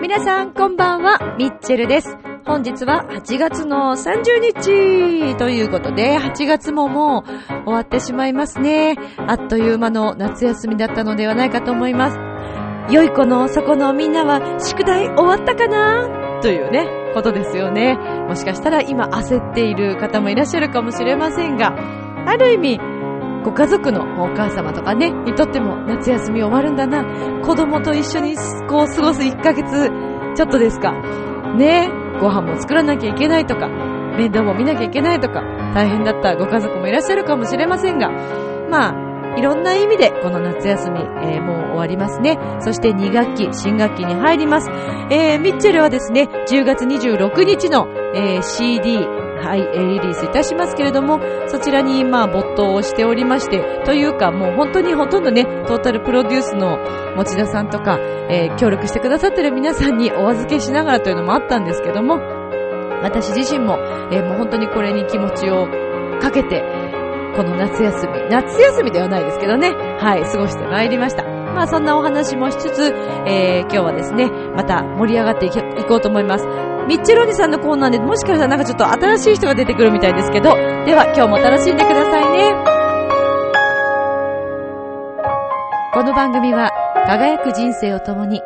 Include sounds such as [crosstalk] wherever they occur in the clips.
皆さん、こんばんは、ミッチェルです。本日は8月の30日ということで、8月ももう終わってしまいますね。あっという間の夏休みだったのではないかと思います。良い子のそこのみんなは宿題終わったかな？というね、ことですよね。もしかしたら今焦っている方もいらっしゃるかもしれませんが、ある意味、ご家族のお母様とかね、にとっても夏休み終わるんだな。子供と一緒にこう過ごす1ヶ月ちょっとですか？ねご飯も作らなきゃいけないとか、面倒も見なきゃいけないとか、大変だったご家族もいらっしゃるかもしれませんが、まあ、いろんな意味でこの夏休み、えーもう終わりますね。そして2学期、新学期に入ります。えー、ミッチェルはですね、10月26日の、えー CD、はい、えーリリースいたしますけれども、そちらにまあ没頭をしておりまして、というかもう本当にほとんどね、トータルプロデュースの持田さんとか、えー協力してくださってる皆さんにお預けしながらというのもあったんですけども、私自身も、えーもう本当にこれに気持ちをかけて、この夏休み、夏休みではないですけどね、はい、過ごしてまいりました。まあそんなお話もしつつ、えー今日はですね、また盛り上がっていきいこうと思います。ミッチェロニさんのコーナーでもしかしたらなんかちょっと新しい人が出てくるみたいですけど、では今日も楽しんでくださいね。この番組は輝く人生を共に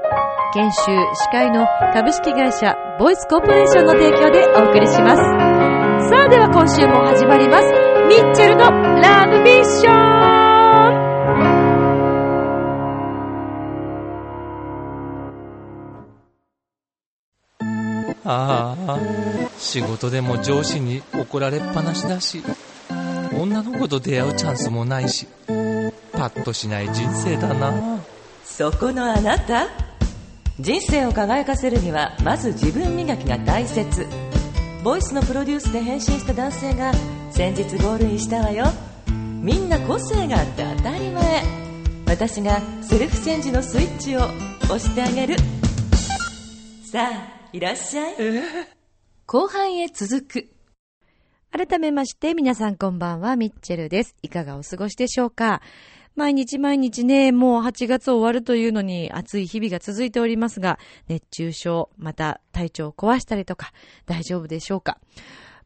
研修司会の株式会社ボイスコーポレーションの提供でお送りします。さあでは今週も始まります。ミッチェルのラブミッションああ、仕事でも上司に怒られっぱなしだし、女の子と出会うチャンスもないし、パッとしない人生だな。そこのあなた？人生を輝かせるにはまず自分磨きが大切。ボイスのプロデュースで変身した男性が先日ゴールインしたわよ。みんな個性があって当たり前。私がセルフチェンジのスイッチを押してあげる。さあいらっしゃい後半へ続く改めまして皆さんこんばんは、ミッチェルです。いかがお過ごしでしょうか？毎日毎日ね、もう8月終わるというのに暑い日々が続いておりますが、熱中症、また体調を壊したりとか大丈夫でしょうか？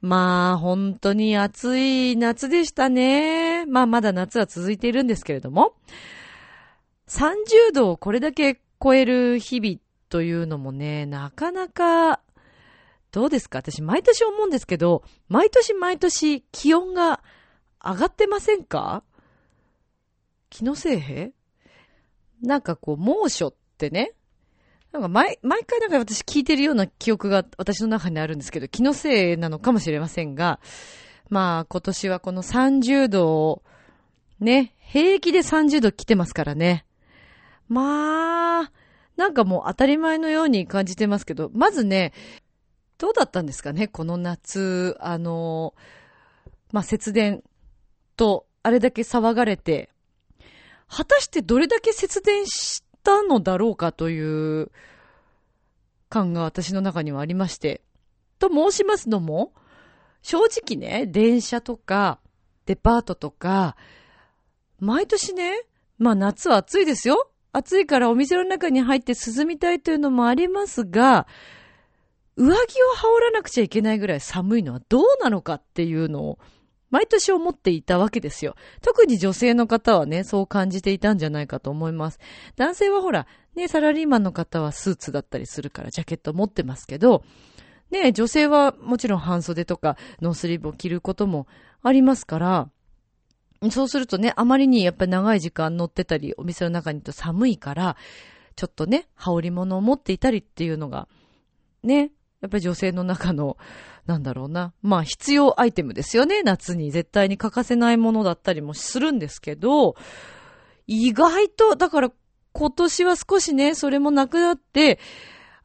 まあ、本当に暑い夏でしたね。まあ、まだ夏は続いているんですけれども。30度をこれだけ超える日々というのもね、なかなかどうですか？私、毎年思うんですけど、毎年毎年気温が上がってませんか？気のせいへ？なんかこう、猛暑ってね、なんか毎、毎回なんか私聞いてるような記憶が私の中にあるんですけど、気のせいなのかもしれませんが、まあ今年はこの30度を、ね、平気で30度来てますからね。まあ、なんかもう当たり前のように感じてますけど、まずね、どうだったんですかねこの夏、あの、まあ、節電と、あれだけ騒がれて、果たしてどれだけ節電したのだろうかという感が私の中にはありまして。と申しますのも、正直ね、電車とか、デパートとか、毎年ね、まあ夏は暑いですよ。暑いからお店の中に入って涼みたいというのもありますが、上着を羽織らなくちゃいけないぐらい寒いのはどうなのかっていうのを、毎年思っていたわけですよ。特に女性の方はね、そう感じていたんじゃないかと思います。男性はほら、ね、サラリーマンの方はスーツだったりするからジャケット持ってますけど、ね、女性はもちろん半袖とかノースリーブを着ることもありますから、そうするとね、あまりにやっぱり長い時間乗ってたり、お店の中にいると寒いから、ちょっとね、羽織物を持っていたりっていうのが、ね、やっぱり女性の中の、なんだろうな。まあ必要アイテムですよね。夏に絶対に欠かせないものだったりもするんですけど、意外と、だから今年は少しね、それもなくなって、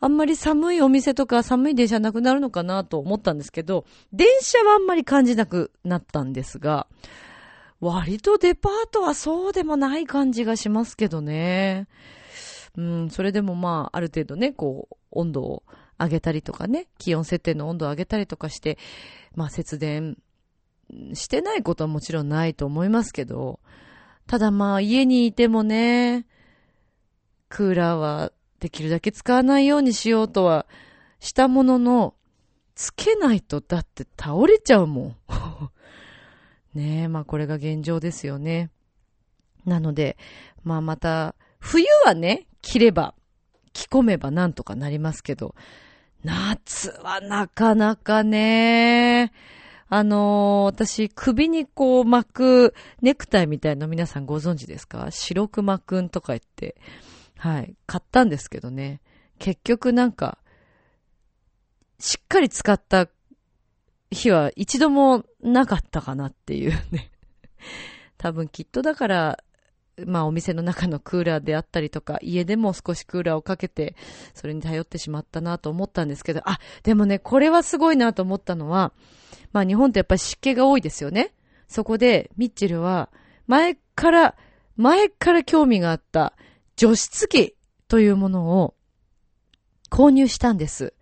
あんまり寒いお店とか寒い電車なくなるのかなと思ったんですけど、電車はあんまり感じなくなったんですが、割とデパートはそうでもない感じがしますけどね。うん、それでもまあ、ある程度ね、こう、温度を上げたりとかね、気温設定の温度を上げたりとかして、まあ節電してないことはもちろんないと思いますけど、ただまあ家にいてもね、クーラーはできるだけ使わないようにしようとはしたものの、つけないとだって倒れちゃうもん。ねえ、まあこれが現状ですよね。なので、まあまた、冬はね、着れば、着込めばなんとかなりますけど、夏はなかなかね、あのー、私、首にこう巻くネクタイみたいの皆さんご存知ですか？白熊くんとか言って、はい、買ったんですけどね。結局なんか、しっかり使った日は一度もなかったかなっていうね。[laughs] 多分きっとだから、まあお店の中のクーラーであったりとか、家でも少しクーラーをかけて、それに頼ってしまったなと思ったんですけど、あ、でもね、これはすごいなと思ったのは、まあ日本ってやっぱり湿気が多いですよね。そこで、ミッチェルは、前から、前から興味があった除湿機というものを購入したんです。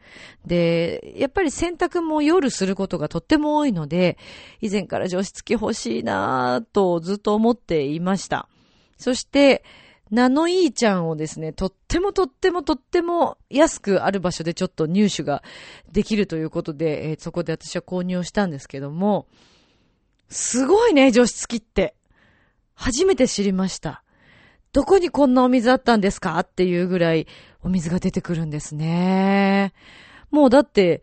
で、やっぱり洗濯も夜することがとっても多いので、以前から除湿機欲しいなぁとずっと思っていました。そして、ナノイーちゃんをですね、とってもとってもとっても安くある場所でちょっと入手ができるということで、えー、そこで私は購入をしたんですけども、すごいね、除湿機って。初めて知りました。どこにこんなお水あったんですか？っていうぐらいお水が出てくるんですね。もうだって、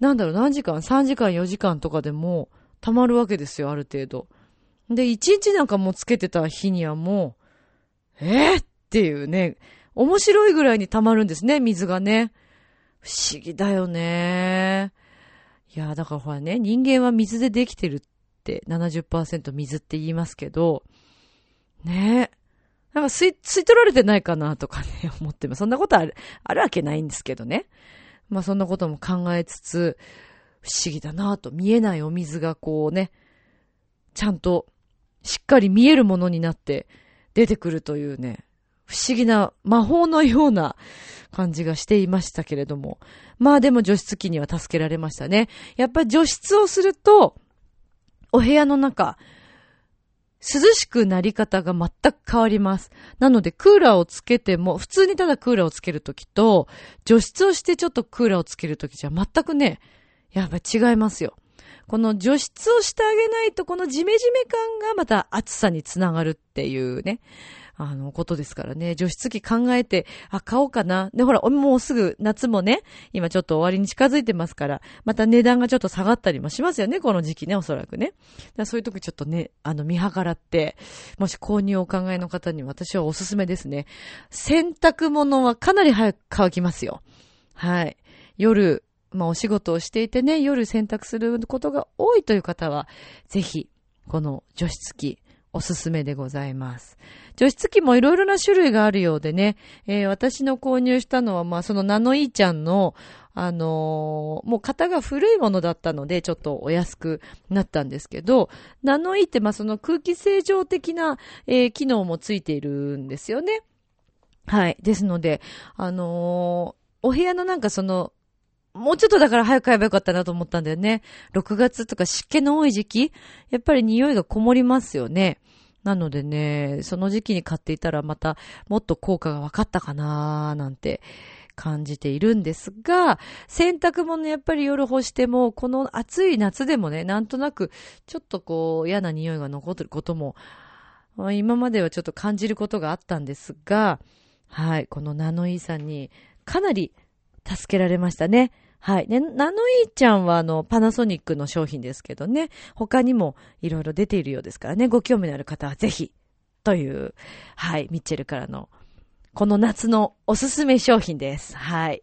なんだろう、何時間 ?3 時間、4時間とかでも溜まるわけですよ、ある程度。で、1日なんかもつけてた日にはもう、えー、っていうね、面白いぐらいに溜まるんですね、水がね。不思議だよね。いや、だからほらね、人間は水でできてるって70%水って言いますけど、ねなんか吸い、吸い取られてないかなとかね、思ってます。そんなことある、あるわけないんですけどね。まあそんなことも考えつつ、不思議だなと、見えないお水がこうね、ちゃんとしっかり見えるものになって出てくるというね、不思議な魔法のような感じがしていましたけれども。まあでも除湿機には助けられましたね。やっぱり除湿をすると、お部屋の中、涼しくなり方が全く変わります。なので、クーラーをつけても、普通にただクーラーをつけるときと、除湿をしてちょっとクーラーをつけるときじゃ全くね、やっぱ違いますよ。この除湿をしてあげないと、このジメジメ感がまた暑さにつながるっていうね。あの、ことですからね。除湿機考えて、あ、買おうかな。で、ほら、もうすぐ夏もね、今ちょっと終わりに近づいてますから、また値段がちょっと下がったりもしますよね、この時期ね、おそらくね。そういう時ちょっとね、あの、見計らって、もし購入をお考えの方に私はおすすめですね。洗濯物はかなり早く乾きますよ。はい。夜、まあお仕事をしていてね、夜洗濯することが多いという方は、ぜひ、この除湿機、おすすめでございます。除湿機もいろいろな種類があるようでね、えー、私の購入したのは、まあそのナノイーちゃんの、あのー、もう型が古いものだったので、ちょっとお安くなったんですけど、ナノイーって、まあその空気清浄的な、えー、機能もついているんですよね。はい。ですので、あのお部屋のなんかその、もうちょっとだから早く買えばよかったなと思ったんだよね。6月とか湿気の多い時期、やっぱり匂いがこもりますよね。なのでね、その時期に買っていたらまたもっと効果が分かったかなーなんて感じているんですが、洗濯物やっぱり夜干しても、この暑い夏でもね、なんとなくちょっとこう嫌な匂いが残ってることも、今まではちょっと感じることがあったんですが、はい、このナノイーさんにかなり助けられましたね。はい。ね、ナノイーちゃんはあの、パナソニックの商品ですけどね、他にもいろいろ出ているようですからね、ご興味のある方はぜひ、という、はい、ミッチェルからの、この夏のおすすめ商品です。はい。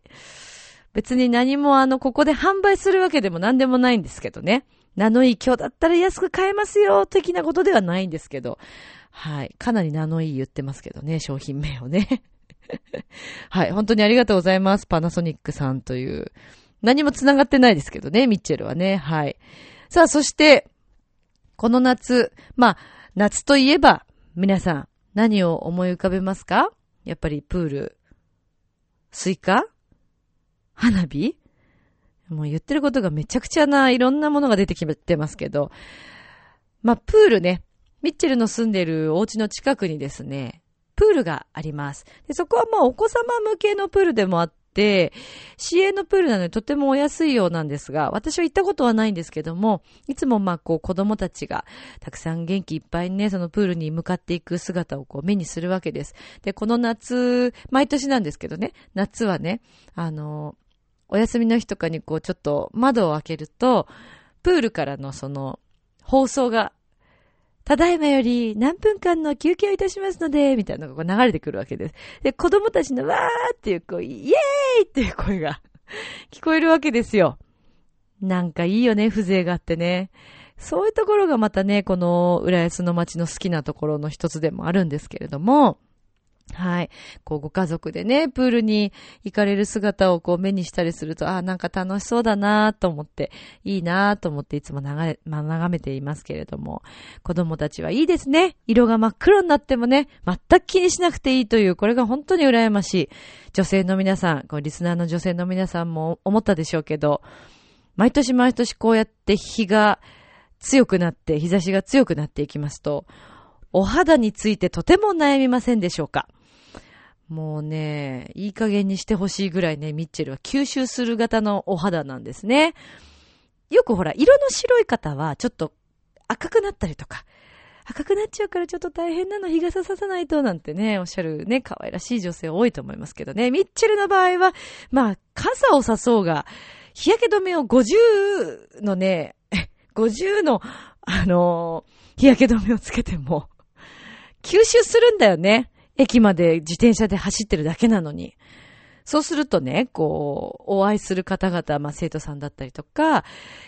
別に何もあの、ここで販売するわけでも何でもないんですけどね。ナノイー今日だったら安く買えますよ、的なことではないんですけど。はい。かなりナノイー言ってますけどね、商品名をね。[laughs] はい。本当にありがとうございます。パナソニックさんという。何も繋がってないですけどね、ミッチェルはね。はい。さあ、そして、この夏、まあ、夏といえば、皆さん、何を思い浮かべますか？やっぱりプール、スイカ？花火？もう言ってることがめちゃくちゃないろんなものが出てきてますけど、まあ、プールね、ミッチェルの住んでるお家の近くにですね、プールがあります。でそこはまあお子様向けのプールでもあって、市営のプールなのでとてもお安いようなんですが、私は行ったことはないんですけども、いつもまあこう子供たちがたくさん元気いっぱいにね、そのプールに向かっていく姿をこう目にするわけです。で、この夏、毎年なんですけどね、夏はね、あの、お休みの日とかにこうちょっと窓を開けると、プールからのその放送がただいまより何分間の休憩をいたしますので、みたいなのが流れてくるわけです。で、子供たちのわーっていう、こう、イエーイっていう声が聞こえるわけですよ。なんかいいよね、風情があってね。そういうところがまたね、この浦安の街の好きなところの一つでもあるんですけれども、はい。こう、ご家族でね、プールに行かれる姿をこう目にしたりすると、ああ、なんか楽しそうだなと思って、いいなと思っていつも眺め、まあ、眺めていますけれども、子供たちはいいですね。色が真っ黒になってもね、全く気にしなくていいという、これが本当に羨ましい。女性の皆さん、こうリスナーの女性の皆さんも思ったでしょうけど、毎年毎年こうやって日が強くなって、日差しが強くなっていきますと、お肌についてとても悩みませんでしょうか？もうね、いい加減にしてほしいぐらいね、ミッチェルは吸収する型のお肌なんですね。よくほら、色の白い方はちょっと赤くなったりとか、赤くなっちゃうからちょっと大変なの、日傘ささないと、なんてね、おっしゃるね、可愛らしい女性多いと思いますけどね。ミッチェルの場合は、まあ、傘をさそうが、日焼け止めを50のね、50の、あのー、日焼け止めをつけても、吸収するんだよね。駅まで自転車で走ってるだけなのに。そうするとね、こう、お会いする方々、まあ、生徒さんだったりとか、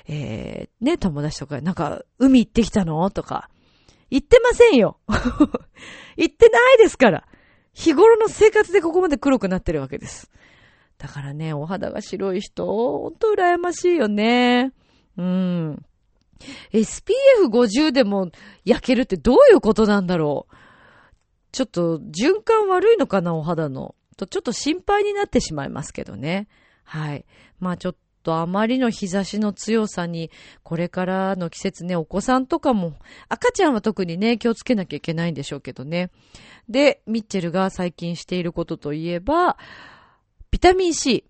えー、ね、友達とか、なんか、海行ってきたの？とか、行ってませんよ [laughs] 行ってないですから日頃の生活でここまで黒くなってるわけです。だからね、お肌が白い人、ほんと羨ましいよね。うん。SPF50 でも焼けるってどういうことなんだろう？ちょっと循環悪いのかな、お肌の。と、ちょっと心配になってしまいますけどね。はい。まあちょっとあまりの日差しの強さに、これからの季節ね、お子さんとかも、赤ちゃんは特にね、気をつけなきゃいけないんでしょうけどね。で、ミッチェルが最近していることといえば、ビタミン C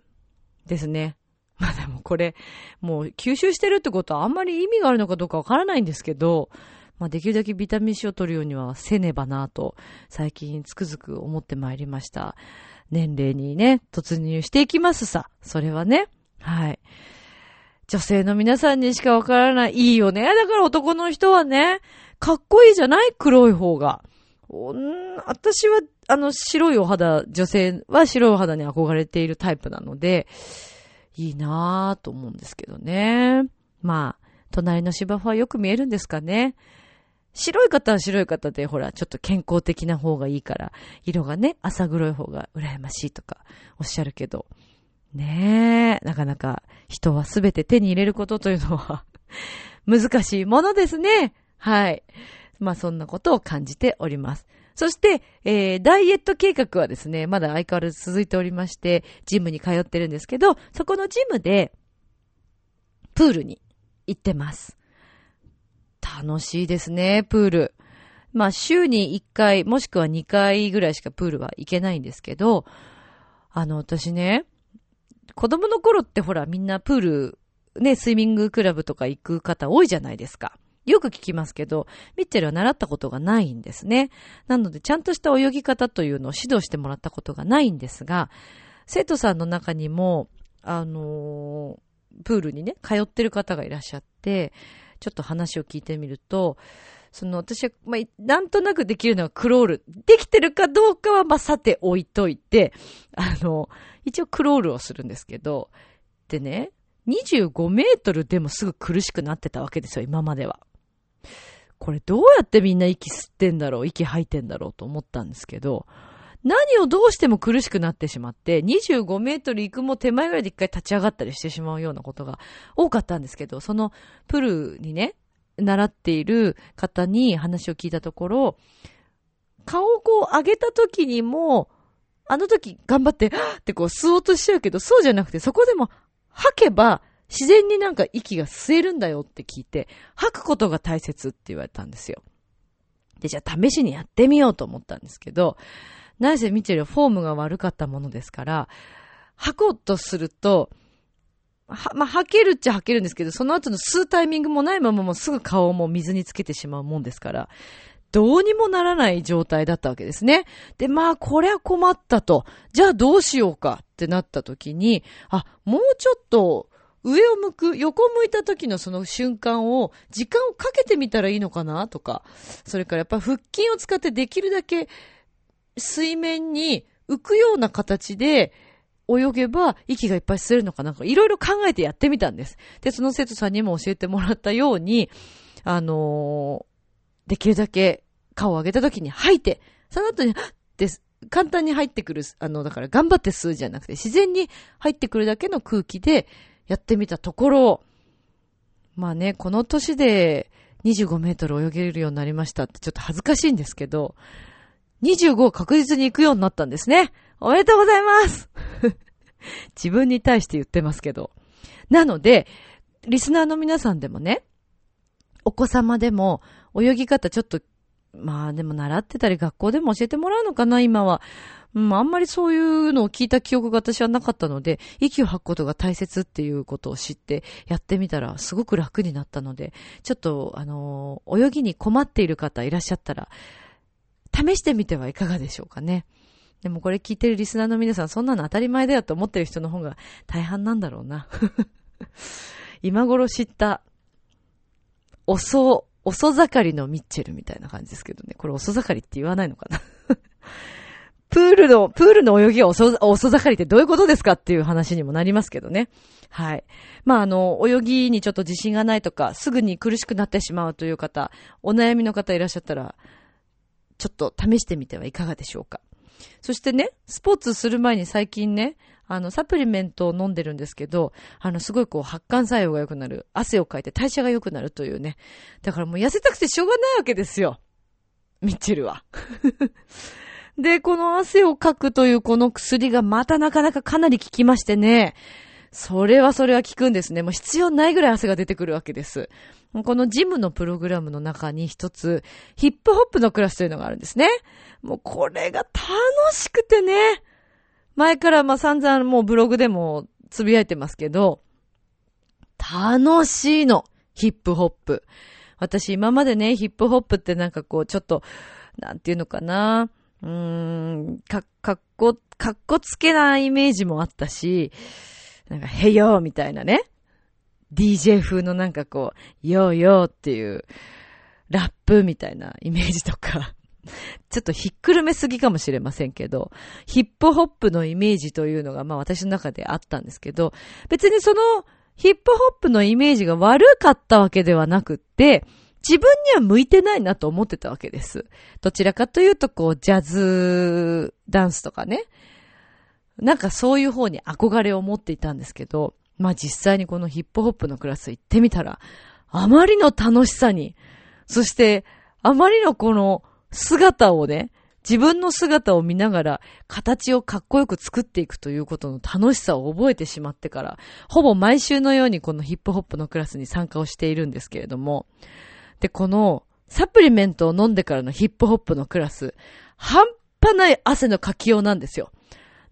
ですね。[laughs] まあでもこれ、もう吸収してるってことはあんまり意味があるのかどうかわからないんですけど、まあ、できるだけビタミン C を取るようにはせねばなと、最近つくづく思ってまいりました。年齢にね、突入していきますさ。それはね。はい。女性の皆さんにしかわからない。いいよね。だから男の人はね、かっこいいじゃない？黒い方が。私は、あの、白いお肌、女性は白いお肌に憧れているタイプなので、いいなぁと思うんですけどね。まあ、隣の芝生はよく見えるんですかね。白い方は白い方で、ほら、ちょっと健康的な方がいいから、色がね、浅黒い方が羨ましいとかおっしゃるけど、ねえ、なかなか人はすべて手に入れることというのは [laughs] 難しいものですね。はい。まあそんなことを感じております。そして、えー、ダイエット計画はですね、まだ相変わらず続いておりまして、ジムに通ってるんですけど、そこのジムで、プールに行ってます。楽しいですね、プール。まあ、週に1回、もしくは2回ぐらいしかプールは行けないんですけど、あの、私ね、子供の頃ってほら、みんなプール、ね、スイミングクラブとか行く方多いじゃないですか。よく聞きますけど、ミッチェルは習ったことがないんですね。なので、ちゃんとした泳ぎ方というのを指導してもらったことがないんですが、生徒さんの中にも、あのー、プールにね、通ってる方がいらっしゃって、ちょっと話を聞いてみると、その私は、まあ、なんとなくできるのはクロール。できてるかどうかは、まあ、さて置いといて、あの、一応クロールをするんですけど、でね、25メートルでもすぐ苦しくなってたわけですよ、今までは。これどうやってみんな息吸ってんだろう、息吐いてんだろうと思ったんですけど、何をどうしても苦しくなってしまって、25メートル行くも手前ぐらいで一回立ち上がったりしてしまうようなことが多かったんですけど、そのプルにね、習っている方に話を聞いたところ、顔をこう上げた時にも、あの時頑張って、ってこう吸おうとしちゃうけど、そうじゃなくて、そこでも吐けば、自然になんか息が吸えるんだよって聞いて、吐くことが大切って言われたんですよ。で、じゃあ試しにやってみようと思ったんですけど、何せミチェルフォームが悪かったものですから、吐こうとすると、は、まあ、吐けるっちゃ吐けるんですけど、その後の吸うタイミングもないままもうすぐ顔も水につけてしまうもんですから、どうにもならない状態だったわけですね。で、まあ、こりゃ困ったと。じゃあどうしようかってなった時に、あ、もうちょっと、上を向く、横を向いた時のその瞬間を、時間をかけてみたらいいのかなとか、それからやっぱ腹筋を使ってできるだけ水面に浮くような形で泳げば息がいっぱい吸えるのかなんかいろいろ考えてやってみたんです。で、その生徒さんにも教えてもらったように、あのー、できるだけ顔を上げた時に吐いて、その後に、です。簡単に入ってくる、あの、だから頑張って吸うじゃなくて、自然に入ってくるだけの空気でやってみたところ、まあね、この年で25メートル泳げるようになりましたってちょっと恥ずかしいんですけど、25を確実に行くようになったんですね。おめでとうございます [laughs] 自分に対して言ってますけど。なので、リスナーの皆さんでもね、お子様でも泳ぎ方ちょっと、まあでも習ってたり学校でも教えてもらうのかな、今は。うん、あんまりそういうのを聞いた記憶が私はなかったので、息を吐くことが大切っていうことを知ってやってみたらすごく楽になったので、ちょっと、あの泳ぎに困っている方いらっしゃったら、試してみてはいかがでしょうかね。でもこれ聞いてるリスナーの皆さん、そんなの当たり前だよと思ってる人の方が大半なんだろうな。[laughs] 今頃知った、遅、遅盛りのミッチェルみたいな感じですけどね。これ遅盛りって言わないのかな [laughs] プールの、プールの泳ぎが遅、遅盛りってどういうことですかっていう話にもなりますけどね。はい。まあ、あの、泳ぎにちょっと自信がないとか、すぐに苦しくなってしまうという方、お悩みの方いらっしゃったら、ちょっと試してみてはいかがでしょうか。そしてね、スポーツする前に最近ね、あの、サプリメントを飲んでるんですけど、あの、すごいこう、発汗作用が良くなる。汗をかいて代謝が良くなるというね。だからもう痩せたくてしょうがないわけですよ。ミッチェルは。[laughs] で、この汗をかくというこの薬がまたなかなかかなり効きましてね。それはそれは効くんですね。もう必要ないぐらい汗が出てくるわけです。このジムのプログラムの中に一つ、ヒップホップのクラスというのがあるんですね。もうこれが楽しくてね。前からまあ散々もうブログでもつぶやいてますけど、楽しいの。ヒップホップ。私今までね、ヒップホップってなんかこう、ちょっと、なんていうのかな。うーん、か、かっこ、かっこつけなイメージもあったし、なんか、へよーみたいなね。DJ 風のなんかこう、よーよーっていう、ラップみたいなイメージとか、[laughs] ちょっとひっくるめすぎかもしれませんけど、ヒップホップのイメージというのがまあ私の中であったんですけど、別にそのヒップホップのイメージが悪かったわけではなくって、自分には向いてないなと思ってたわけです。どちらかというとこう、ジャズダンスとかね、なんかそういう方に憧れを持っていたんですけど、まあ実際にこのヒップホップのクラス行ってみたら、あまりの楽しさに、そしてあまりのこの姿をね、自分の姿を見ながら形をかっこよく作っていくということの楽しさを覚えてしまってから、ほぼ毎週のようにこのヒップホップのクラスに参加をしているんですけれども、で、このサプリメントを飲んでからのヒップホップのクラス、半端ない汗のかきようなんですよ。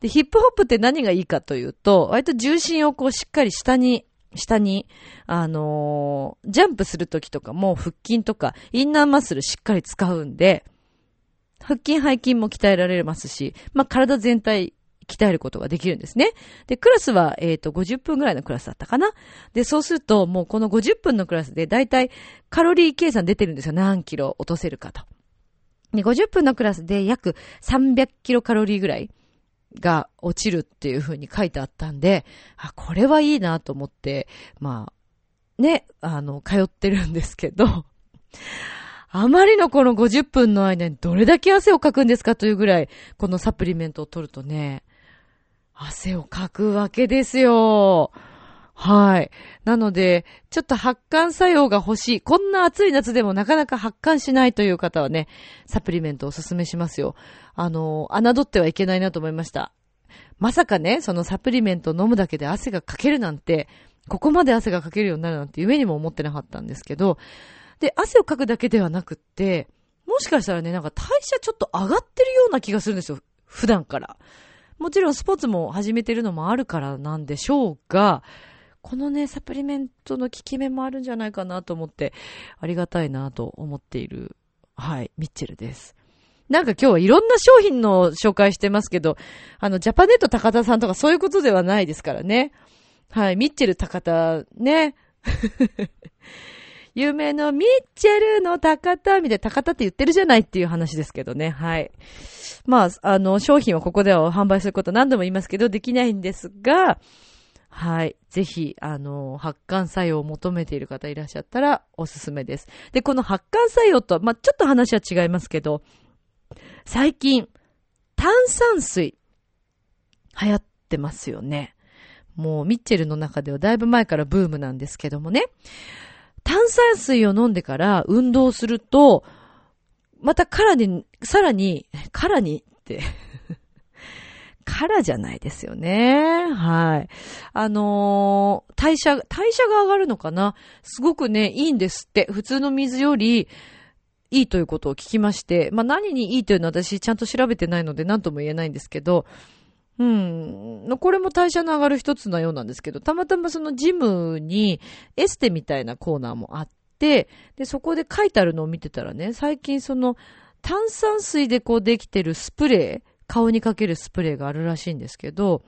で、ヒップホップって何がいいかというと、割と重心をこうしっかり下に、下に、あのー、ジャンプするときとかも腹筋とかインナーマッスルしっかり使うんで、腹筋背筋も鍛えられますし、まあ、体全体鍛えることができるんですね。で、クラスは、えっ、ー、と、50分ぐらいのクラスだったかな。で、そうすると、もうこの50分のクラスで、だいたいカロリー計算出てるんですよ。何キロ落とせるかと。で、50分のクラスで約300キロカロリーぐらいが落ちるっていう風に書いてあったんで、あ、これはいいなと思って、まあ、ね、あの、通ってるんですけど、[laughs] あまりのこの50分の間にどれだけ汗をかくんですかというぐらい、このサプリメントを取るとね、汗をかくわけですよ。はい。なので、ちょっと発汗作用が欲しい。こんな暑い夏でもなかなか発汗しないという方はね、サプリメントをおすすめしますよ。あの、侮ってはいけないなと思いました。まさかね、そのサプリメントを飲むだけで汗がかけるなんて、ここまで汗がかけるようになるなんて夢にも思ってなかったんですけど、で、汗をかくだけではなくって、もしかしたらね、なんか代謝ちょっと上がってるような気がするんですよ。普段から。もちろんスポーツも始めてるのもあるからなんでしょうが、このね、サプリメントの効き目もあるんじゃないかなと思って、ありがたいなと思っている、はい、ミッチェルです。なんか今日はいろんな商品の紹介してますけど、あの、ジャパネット高田さんとかそういうことではないですからね。はい、ミッチェル高田、ね。[laughs] 有名のミッチェルの高田みたいな高田って言ってるじゃないっていう話ですけどね。はい。まあ、あの、商品はここでは販売すること何度も言いますけど、できないんですが、はい。ぜひ、あの、発汗作用を求めている方いらっしゃったらおすすめです。で、この発汗作用とは、まあ、ちょっと話は違いますけど、最近、炭酸水、流行ってますよね。もう、ミッチェルの中ではだいぶ前からブームなんですけどもね。炭酸水を飲んでから運動すると、またからに、さらに、からにって、からじゃないですよね。はい。あのー代謝、代謝が上がるのかな？すごくね、いいんですって。普通の水より、いいということを聞きまして、まあ何にいいというのは私ちゃんと調べてないので何とも言えないんですけど、うん。これも代謝の上がる一つのようなんですけど、たまたまそのジムにエステみたいなコーナーもあって、で、そこで書いてあるのを見てたらね、最近その炭酸水でこうできてるスプレー、顔にかけるスプレーがあるらしいんですけど、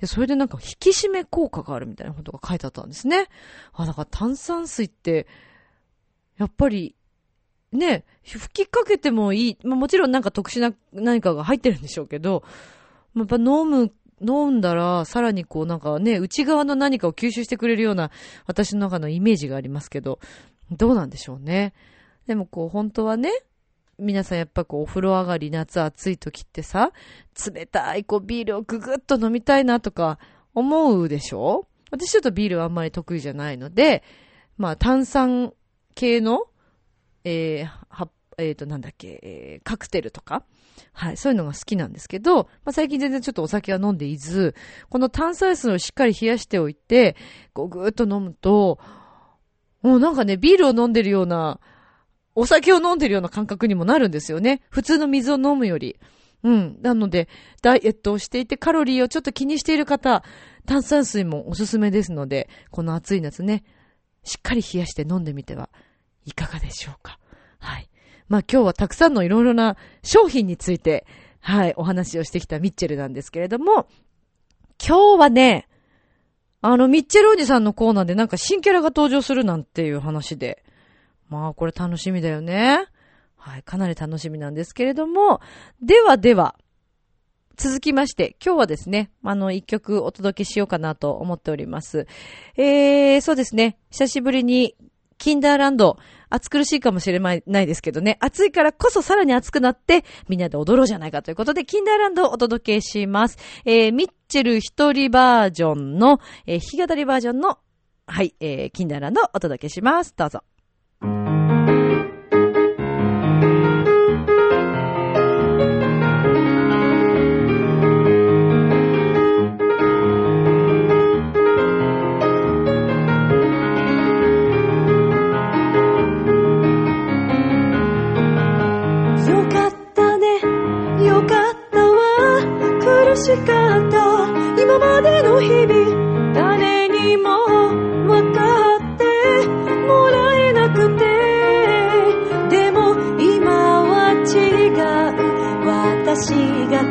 で、それでなんか引き締め効果があるみたいなことが書いてあったんですね。あ、だから炭酸水って、やっぱり、ね、吹きかけてもいい。まあ、もちろんなんか特殊な何かが入ってるんでしょうけど、やっぱ飲む、飲んだら、さらにこうなんかね、内側の何かを吸収してくれるような、私の中のイメージがありますけど、どうなんでしょうね。でもこう、本当はね、皆さんやっぱこう、お風呂上がり夏暑い時ってさ、冷たいこうビールをぐぐっと飲みたいなとか思うでしょ？私ちょっとビールはあんまり得意じゃないので、まあ炭酸系の、えー、は、えっ、と、なんだっけ、えーカクテルとか、はい、そういうのが好きなんですけど、まあ、最近全然ちょっとお酒は飲んでいず、この炭酸水をしっかり冷やしておいて、こうぐーっと飲むと、もうなんかね、ビールを飲んでるような、お酒を飲んでるような感覚にもなるんですよね。普通の水を飲むより。うん。なので、ダイエットをしていてカロリーをちょっと気にしている方、炭酸水もおすすめですので、この暑い夏ね、しっかり冷やして飲んでみてはいかがでしょうか。はい。まあ今日はたくさんのいろいろな商品について、はい、お話をしてきたミッチェルなんですけれども、今日はね、あの、ミッチェルおじさんのコーナーでなんか新キャラが登場するなんていう話で、まあこれ楽しみだよね。はい、かなり楽しみなんですけれども、ではでは、続きまして、今日はですね、あの、一曲お届けしようかなと思っております。えー、そうですね、久しぶりに、キンダーランド、暑苦しいかもしれないですけどね、暑いからこそさらに暑くなって、みんなで踊ろうじゃないかということで、キンダーランドをお届けします。えー、ミッチェル一人バージョンの、えー、弾き語りバージョンの、はい、えー、キンダーランドをお届けします。どうぞ。よかったね。よかったわ。苦しかった。今までの日々誰にも私が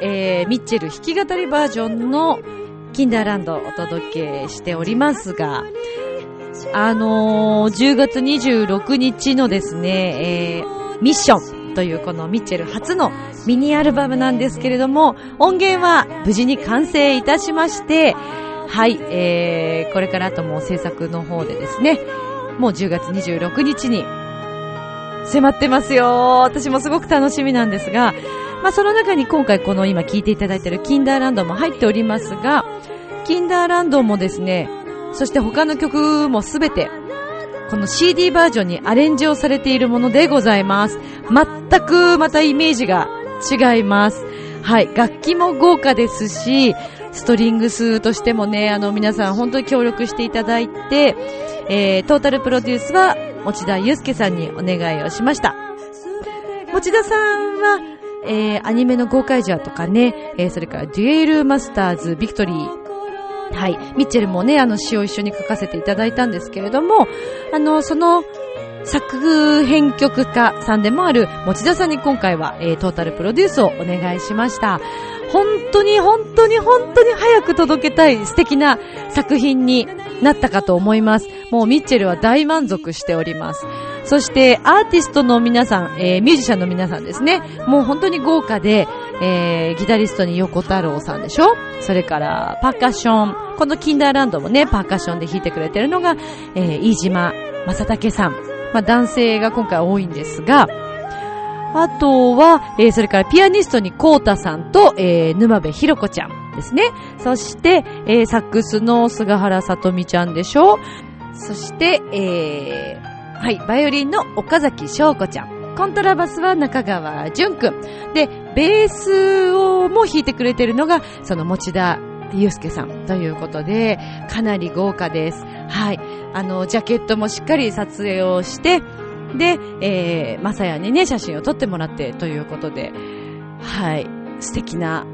えー、ミッチェル弾き語りバージョンのキンダーランドをお届けしておりますが、あのー、10月26日のですね、えー、ミッションというこのミッチェル初のミニアルバムなんですけれども、音源は無事に完成いたしまして、はい、えー、これからあとも制作の方でですね、もう10月26日に迫ってますよ。私もすごく楽しみなんですが、まあその中に今回この今聴いていただいているキンダーランドも入っておりますが、キンダーランドもですね、そして他の曲もすべて、この CD バージョンにアレンジをされているものでございます。全くまたイメージが違います。はい、楽器も豪華ですし、ストリングスとしてもね、あの皆さん本当に協力していただいて、えー、トータルプロデュースは持田祐介さんにお願いをしました。持田さんは、えー、アニメのゴーカイジャーとかね、えー、それからデュエルマスターズビクトリー、はい。ミッチェルもね、あの詩を一緒に書かせていただいたんですけれども、あの、その作編曲家さんでもある持田さんに今回は、えー、トータルプロデュースをお願いしました。本当に本当に本当に早く届けたい素敵な作品になったかと思います。もうミッチェルは大満足しております。そしてアーティストの皆さん、えー、ミュージシャンの皆さんですね。もう本当に豪華で、えー、ギタリストに横太郎さんでしょ？それからパーカッション。このキンダーランドもね、パーカッションで弾いてくれてるのが、えー、飯島正武さん。まあ、男性が今回多いんですが、あとは、えー、それからピアニストにコータさんと、えー、沼部ひろこちゃんですね。そして、えー、サックスの菅原さとみちゃんでしょそして、えー、はい、バイオリンの岡崎翔子ちゃん。コントラバスは中川淳くん。で、ベースをも弾いてくれてるのが、その持田祐介さんということで、かなり豪華です。はい。あの、ジャケットもしっかり撮影をして、で、えー、まさやにね、写真を撮ってもらってということで、はい。素敵な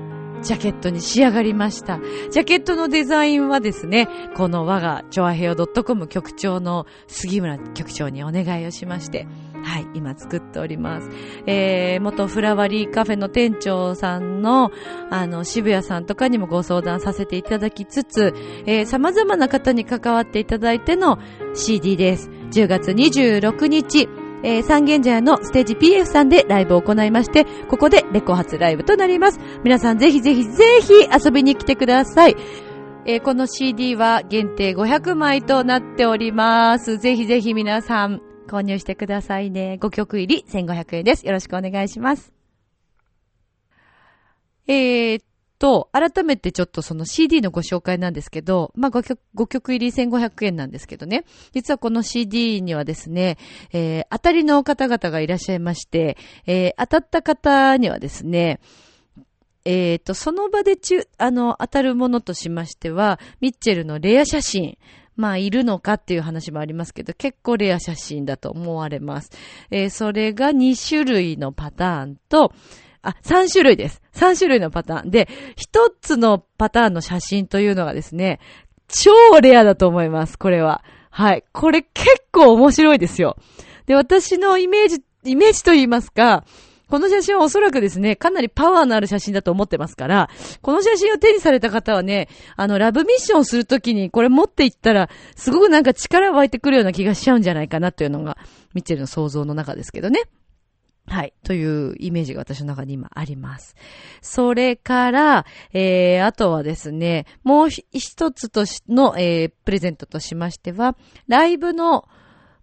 ジャケットに仕上がりました。ジャケットのデザインはですね、この我がチョアヘオ .com 局長の杉村局長にお願いをしまして、はい、今作っております。えー、元フラワリーカフェの店長さんの、あの、渋谷さんとかにもご相談させていただきつつ、えー、様々な方に関わっていただいての CD です。10月26日、えー、三軒茶屋のステージ PF さんでライブを行いまして、ここでレコ発ライブとなります。皆さんぜひぜひぜひ遊びに来てください。えー、この CD は限定500枚となっております。ぜひぜひ皆さん購入してくださいね。5曲入り1500円です。よろしくお願いします。えー、と、改めてちょっとその CD のご紹介なんですけど、まあ5曲 ,5 曲入り1500円なんですけどね。実はこの CD にはですね、えー、当たりの方々がいらっしゃいまして、えー、当たった方にはですね、え、ー、と、その場でちあの、当たるものとしましては、ミッチェルのレア写真、まあ、いるのかっていう話もありますけど、結構レア写真だと思われます。えー、それが2種類のパターンと、あ、3種類です。3種類のパターン。で、1つのパターンの写真というのがですね、超レアだと思います、これは。はい。これ結構面白いですよ。で、私のイメージ、イメージと言いますか、この写真はおそらくですね、かなりパワーのある写真だと思ってますから、この写真を手にされた方はね、あの、ラブミッションするときにこれ持っていったら、すごくなんか力湧いてくるような気がしちゃうんじゃないかなというのが、ミッチェルの想像の中ですけどね。はい。というイメージが私の中に今あります。それから、えー、あとはですね、もう一つとしの、えー、プレゼントとしましては、ライブの、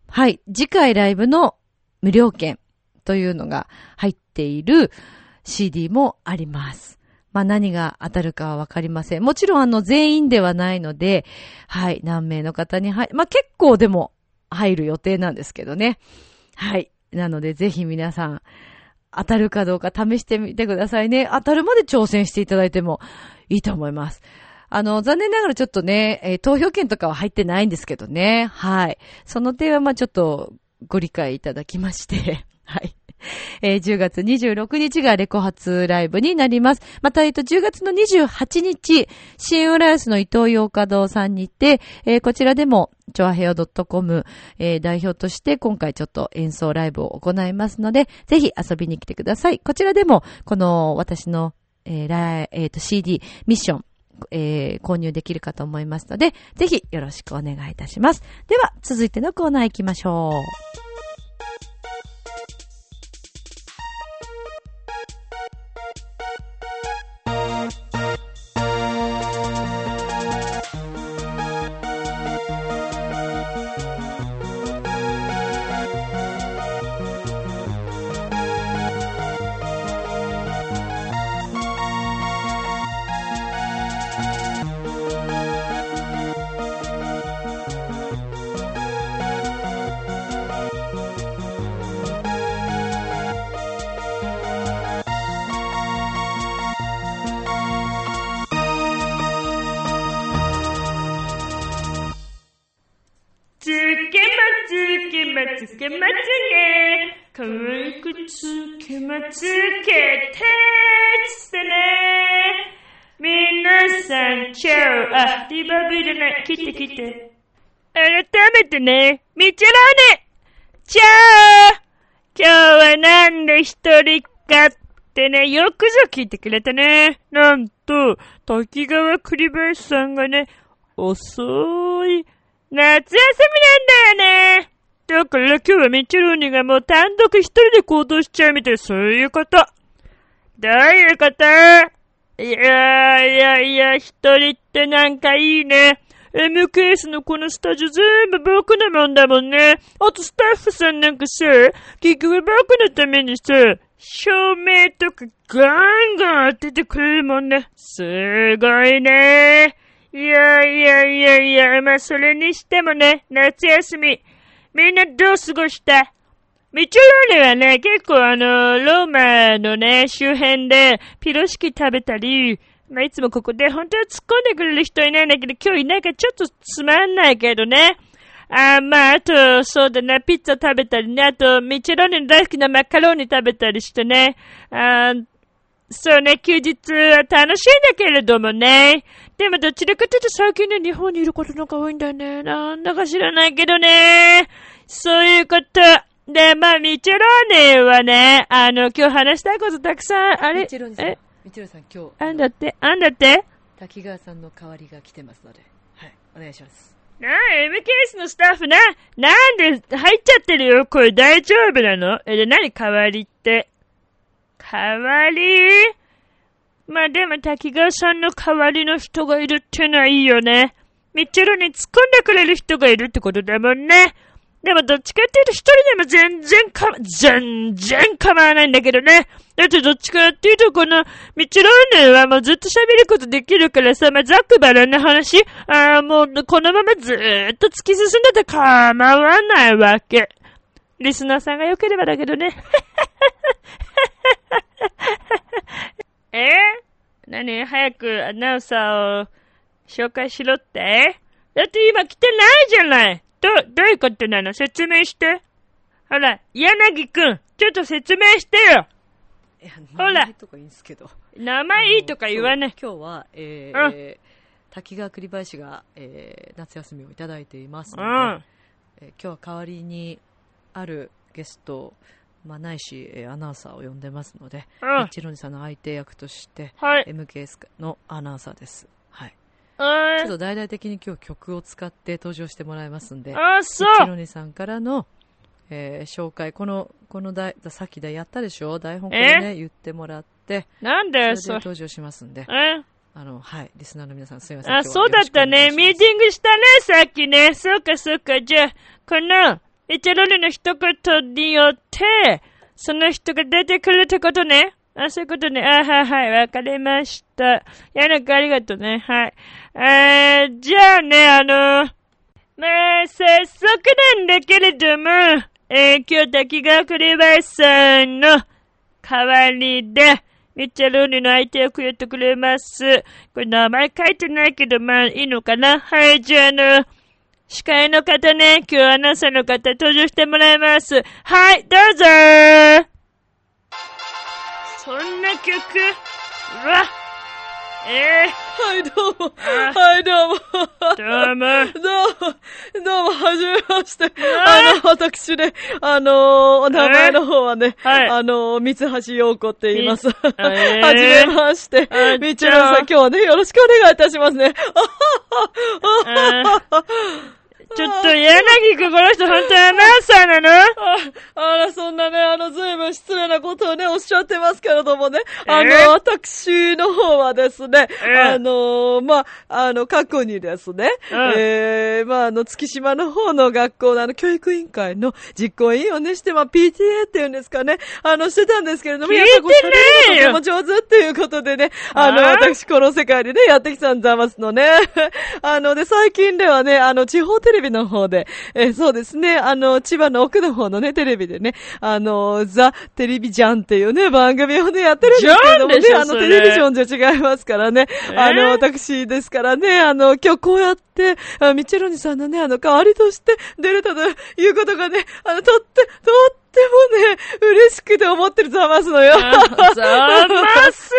はい、次回ライブの無料券というのが入っている CD もあります。まあ何が当たるかはわかりません。もちろんあの全員ではないので、はい、何名の方に入、まあ結構でも入る予定なんですけどね。はい。なので、ぜひ皆さん、当たるかどうか試してみてくださいね。当たるまで挑戦していただいてもいいと思います。あの、残念ながらちょっとね、えー、投票権とかは入ってないんですけどね。はい。その点はまあちょっとご理解いただきまして。[laughs] えー10月26日がレコ発ライブになります。また、えっと、10月の28日、新浦安の伊東洋華堂さんにて、えーこちらでも、チョアヘオ .com、えー代表として今回ちょっと演奏ライブを行いますので、ぜひ遊びに来てください。こちらでも、この私の、えーえーと CD、ミッション、えー購入できるかと思いますので、ぜひよろしくお願いいたします。では、続いてのコーナー行きましょう。ね。可愛くつけまつけてつってね。皆さん、チャオ。あ、リバーブじゃない。切って切って。改めてね、みちらね。チャオ今日はなんで一人かってね、よくぞ聞いてくれたね。なんと、滝川栗林さんがね、遅い。夏休みなん。だから今日はミッチェルーニがもう単独一人で行動しちゃうみたい。そういうこと。どういうこと？いやいやいや、一人ってなんかいいね。MKS のこのスタジオ全部僕のもんだもんね。あとスタッフさんなんかさ、結局僕のためにさ、照明とかガンガン当ててくるもんね。すごいね。いやいやいやいや、まあそれにしてもね、夏休み、みんなどう過ごした？ミチュローネはね、結構あの、ローマのね、周辺でピロシキ食べたり、まあいつもここで本当は突っ込んでくれる人いないんだけど、今日いないからちょっとつまんないけどね。あまあ、あと、そうだね、ピッツァ食べたりね、あと、ミチェローネの大好きなマカロニ食べたりしてね。あそうね、休日は楽しいんだけれどもね。でもどちらかというと最近ね、日本にいることの方が多いんだよね。なんだか知らないけどね。そういうこと。で、まあ、ミチェローネはね、あの、今日話したいことたくさん、あれミチェローネさんえ、ミチェローネさん今日、あんだって、あんだって？滝川さんの代わりが来てますので、はい、お願いします。なあ、MKS のスタッフな、なんで入っちゃってるよ？これ大丈夫なの？え、で、何？代わりって。代わり？まあでも滝川さんの代わりの人がいるってのはいいよね。ミッチェルに突っ込んでくれる人がいるってことだもんね。でもどっちかっていうと一人でも全然か、全然構わないんだけどね。だってどっちかっていうとこのミッチェルーネはもうずっと喋ることできるからさ、まあ、ざっくばらんな話、ああ、もうこのままずっと突き進んでて構わないわけ。リスナーさんが良ければだけどね。[laughs] え？何？早くアナウンサーを紹介しろって？だって今来てないじゃないど、どういうことなの？説明して。ほら、柳くん、ちょっと説明してよいや、ほら名前とかいいんですけど。名前いいとか言わない。今日は、えうんー、滝川栗林が、えー、夏休みをいただいていますので、うん。えー今日は代わりにあるゲスト、まあ、ないし、えーアナウンサーを呼んでますので、うんチェロニさんの相手役として、はい。MKS のアナウンサーです。はい。あちょっと大々的に今日曲を使って登場してもらいますんで、あ、ミそうッチェロニさんからの、えー紹介、この、この台、さっきだやったでしょ？台本これね、言ってもらって、なんだよ、そそれ？れで登場しますんで、えあの、はい、リスナーの皆さんすいません。あ、そうだったね。ミーティングしたね、さっきね。そうか、そうか。じゃあ、この、イチロリの一言によって、その人が出てくるってことね。あ、そういうことね。あ、はい、はい、わかりました。やなんかありがとうね。はい。えー、じゃあね、あの、まあ、早速なんだけれども、えー、今日滝川栗林さんの代わりで、ミッチェルーニの相手役やってくれます。これ名前書いてないけど、まあいいのかなはい、じゃああの、司会の方ね、今日アナウンサーの方登場してもらいます。はい、どうぞこんな曲うわえはい、どうも。はい、どうも。ー、どうも。[laughs] どうも、どうも、はじめまして。あの、私ね、あのーお名前の方はね、はいあのー三橋陽子って言います。[laughs] はじめましてあ。みちろさん、今日はね、よろしくお願いいたしますね。[laughs] ちょっと柳くん、この人本当にアナウンサーなの？ああら、そんなね、あの、ずいぶん失礼なことをね、おっしゃってますけれどもね、あえの、私の方はですね、えあの、まあ、あの、過去にですね、うん。えー、まあ、あの、月島の方の学校のあの、教育委員会の実行委員をね、して、まあ、PTA っていうんですかね、あの、してたんですけれども、やっとても上手っていうことでね、あの、あ私、この世界にね、やってきたんざますのね。[laughs] あの、で、最近ではね、あの、地方テレビの方で、えーそうですね、あの、千葉の奥の方のね、テレビでね、あの、ザ・テレビジャンっていうね、番組をね、やってるんですけれどもねあの、テレビジョンじゃ違いますからね、あの、私ですからね、あの、今日こうやって、あミッチェロニさんのね、あの、代わりとして出れたということがね、あの、とって、とってもね、嬉しくて思ってるざますのよ。ザマス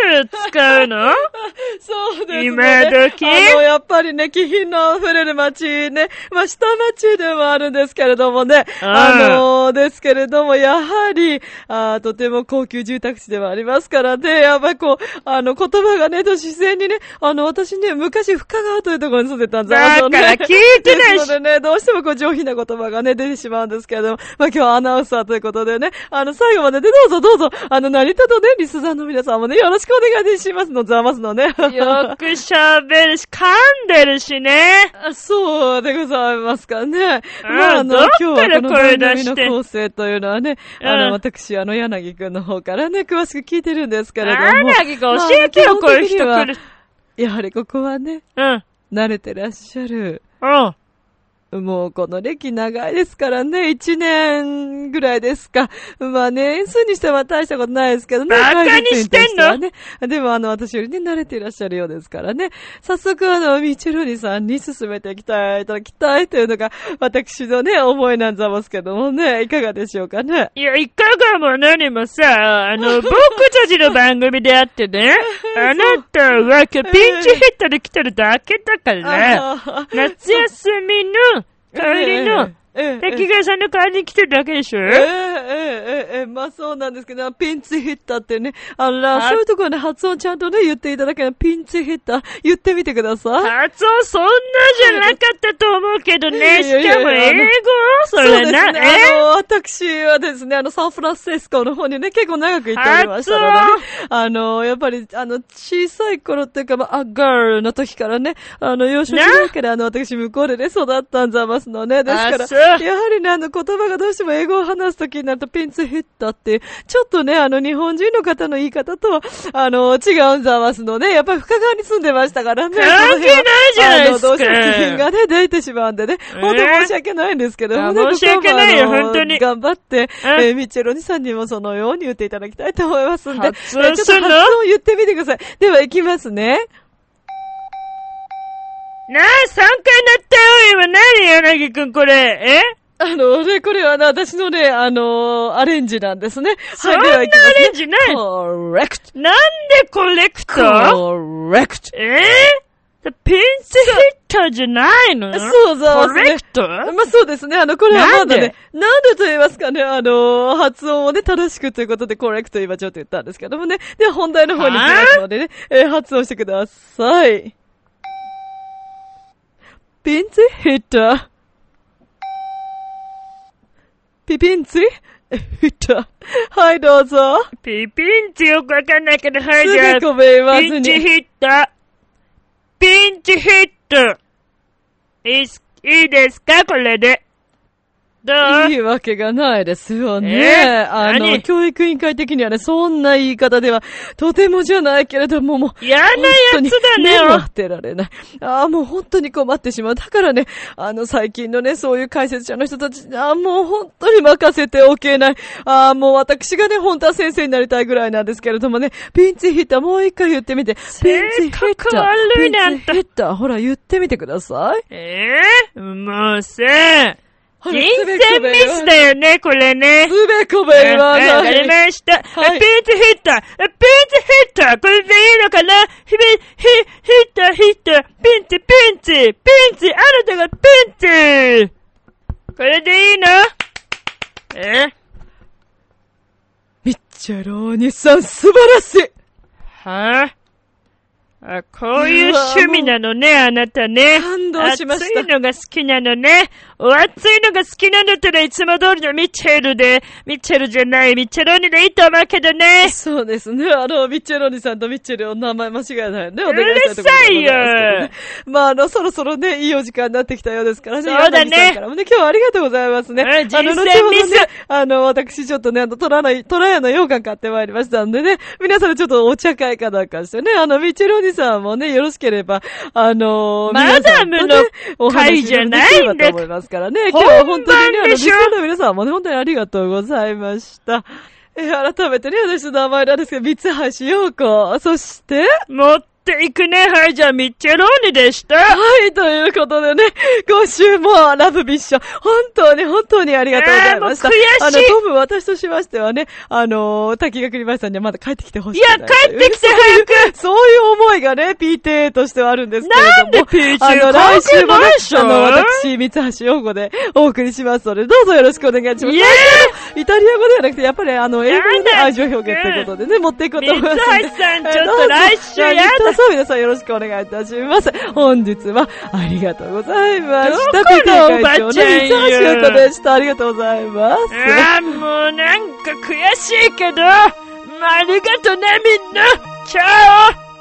使うの？[laughs] そうですね。今時？あの、やっぱりね、気品の溢れる街ね、まあ、下町でもあるんですけれどもね、あのですけれども、やはり、あーとても高級住宅地ではありますからね、やっぱりこう、あの、言葉がね、と自然にね、あの、私ね、昔深川というところに住んでたんですだあのねから聞いてないし。ですのでね、どうしてもこう上品な言葉がね、出てしまうんですけれども、まあ今日はアナウンサーということでね、あの、最後まででどうぞどうぞ、あの、成田とね、リスナーの皆さんもね、よろしくお願いしますの、ざますのね。よく喋るし、噛んでるしね。あそうでございますかね。うんまあ、あの、今日はこの番組の構成というのはね、あの、うん私、あの、柳くんの方からね、詳しく聞いてるんですけれども。柳が教えてよ、こういう人来る。やはりここはね、うん。慣れてらっしゃる。うん。もうこの歴長いですからね、一年ぐらいですか。まあ年数にしては大したことないですけどね。バカにしてんの？ね。でもあの私よりね、慣れていらっしゃるようですからね。早速あの、ミチェロニさんに進めていきたい、いただきたいというのが、私のね、思いなんざますけどもね、いかがでしょうかね。いや、いかがも何もさ、あの、[laughs] 僕たちの番組であってね、[laughs] あなたは今日ピンチヒッターで来てるだけだから、あ夏休みの帰りの、ええええさんの代わりに来てるだけでしょ？えええええええまあそうなんですけど、ピンチヒッターってね、あの、あそういうところね、発音ちゃんとね、言っていただけないピンチヒッター、言ってみてください。発音そんなじゃなかったと思うけどね。しかも英語？そそうですね。れな、あの、私はですね、あの、サンフランシスコの方にね、結構長く行っておりましたので、ね発、あの、やっぱり、あの、小さい頃っていうか、まあ、あ、ガールの時からね、あの、幼少時代から、あの、私向こうでね、育ったんざますのね。ですから、やはりね、あの、言葉がどうしても英語を話す時になると、ピンツヒッターってちょっとね、あの、日本人の方の言い方とは、あの、違うんざますのね。やっぱり深川に住んでましたからね。関係ないじゃないですかあの、どうしても気品がね、出てしまうんでね、本当申し訳ないんですけどもね、あ申し訳ないよ本当に頑張って、うんえーミッチェロニさんにもそのように言っていただきたいと思いますんで、ちょっと発音言ってみてください。では、いきますね。なあ、3回なったよ、今。何、柳くん、これ？え？あのね、これはね、私のね、あのーアレンジなんですね。そんな。アレンジない？コレクト。なんでコレクト？コレクト。え？ー、ピンツヒッターじゃないの？そうそうコレクト？まあそうですね。あの、これはまだなんで？ね、なんでと言いますかね、あのー発音をね、正しくということで、コレクト今ちょっと言ったんですけどもね。では本題の方に行きますのでね、えー発音してください。ピンチヒッター。ピピンチヒッター。はい、どうぞ。ピピンチよくわかんないけど、はい、すじゃあ、ぐごめんますピンチに。ヒッター。ピンチヒッター。いいですかこれで。どういいわけがないですよね。え？ーあの、何？教育委員会的にはね、そんな言い方では、とてもじゃないけれども、もう、嫌なやつだね本当に待ってられない。ああ、もう本当に困ってしまう。だからね、あの、最近のね、そういう解説者の人たち、ああ、もう本当に任せておけない。ああ、もう私がね、本当は先生になりたいぐらいなんですけれどもね、ピンチヒッター、もう一回言ってみて。ピンチヒッター。ピンチヒッター、ほら、言ってみてください。え？えもうさ、人選ミスだよね、これね。つべこべ言わわかりない。ました。はい。ピンチヒッター、ピンチヒッター、これでいいのかな？ひび、ひ、ヒッター、ヒッター、ピンチ、ピンチ、ピンチ、あなたがピンチ。これでいいの？え？ミッチェローニさん素晴らしい。はぁ、あ、こういう趣味なのね、あなたね。感動しました熱いのが好きなのね。お熱いのが好きなんだったらいつも通りのミッチェルで、ミッチェルじゃない、ミッチェローニでいいと思うけどね。そうですね。あの、ミッチェローニさんとミッチェルの名前間違いないよね。おう願いしたいところでございますけどるさいよね。まあ、あの、そろそろね、いいお時間になってきたようですからね。そうだねからもね、今日はありがとうございますね。うんあの、人生後ほどミスね、あの、私ちょっとね、あの、トラの、トラヤの羊羹買ってまいりましたんでね、皆さんちょっとお茶会かなんかしてね、あの、ミッチェローニさんもね、よろしければ、あの、マダムの？皆さんとねお話会じゃないんだと思いますからね。今日は本当にね、あの、の皆さんもね、本当にありがとうございました。えー改めてね、私の名前なんですけど、三橋陽子。そして、持っていくね。はい、じゃあ、ミッチェローニでした。はい、ということでね、今週もラブミッション、本当に本当にありがとうございました。えーもう悔しいあの、トム、私としましてはね、あのー、滝が栗林さんにはまだ帰ってきてほしい。いや帰ってきて早くそう思いがね、PTA としてはあるんですけれども。なんで PTA あの、来週もねあの、私、三橋陽子でお送りしますので、どうぞよろしくお願いします。イエイタリア語ではなくて、やっぱりあの、英語の愛情表現ということでね、持っていこうと思います。三橋さんちょっと来週やだそう、皆さんよろしくお願いいたします。本日は、ありがとうございました。PTA 会長の三橋陽子でした。ありがとうございます。ああ、もうなんか悔しいけど、まあ、ありがとね、みんな。チャオ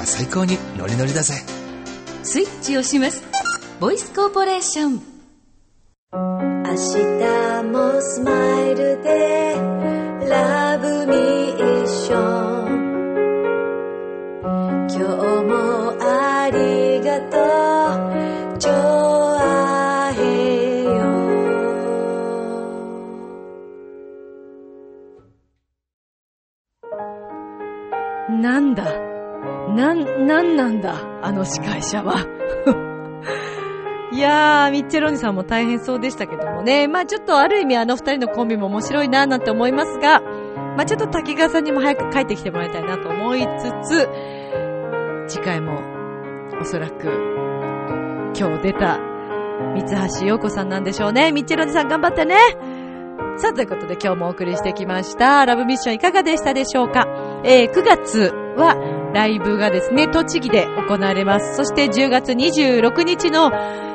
今最高にノリノリだぜ。スイッチをします。ボイスコーポレーション。明日もスマイルでラブミッション。今日もありがとう。ジョアヘヨなんだ？なん、なんなんだ？あの司会者は。[laughs] いやー、ミッチェローニさんも大変そうでしたけどもね。まあちょっとある意味あの二人のコンビも面白いななんて思いますが、まあちょっと滝川さんにも早く帰ってきてもらいたいなと思いつつ、次回もおそらく今日出た三橋陽子さんなんでしょうね。ミッチェロニさん頑張ってね。さあ、ということで今日もお送りしてきました。ラブミッションいかがでしたでしょうか？えー、9月はライブがですね、栃木で行われます。そして10月26日の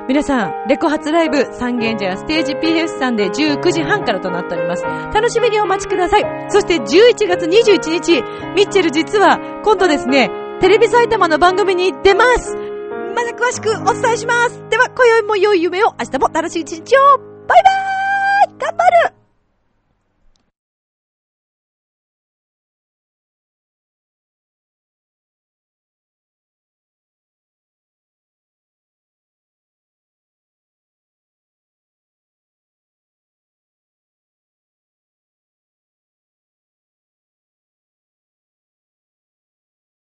皆さん、レコ発ライブ三軒茶屋ステージ PF さんで19時半からとなっております。楽しみにお待ちください。そして11月21日、ミッチェル実は今度ですね、テレビ埼玉の番組に出ます。まだ詳しくお伝えします。では、今宵も良い夢を、明日も楽しい一日を。バイバーイ頑張る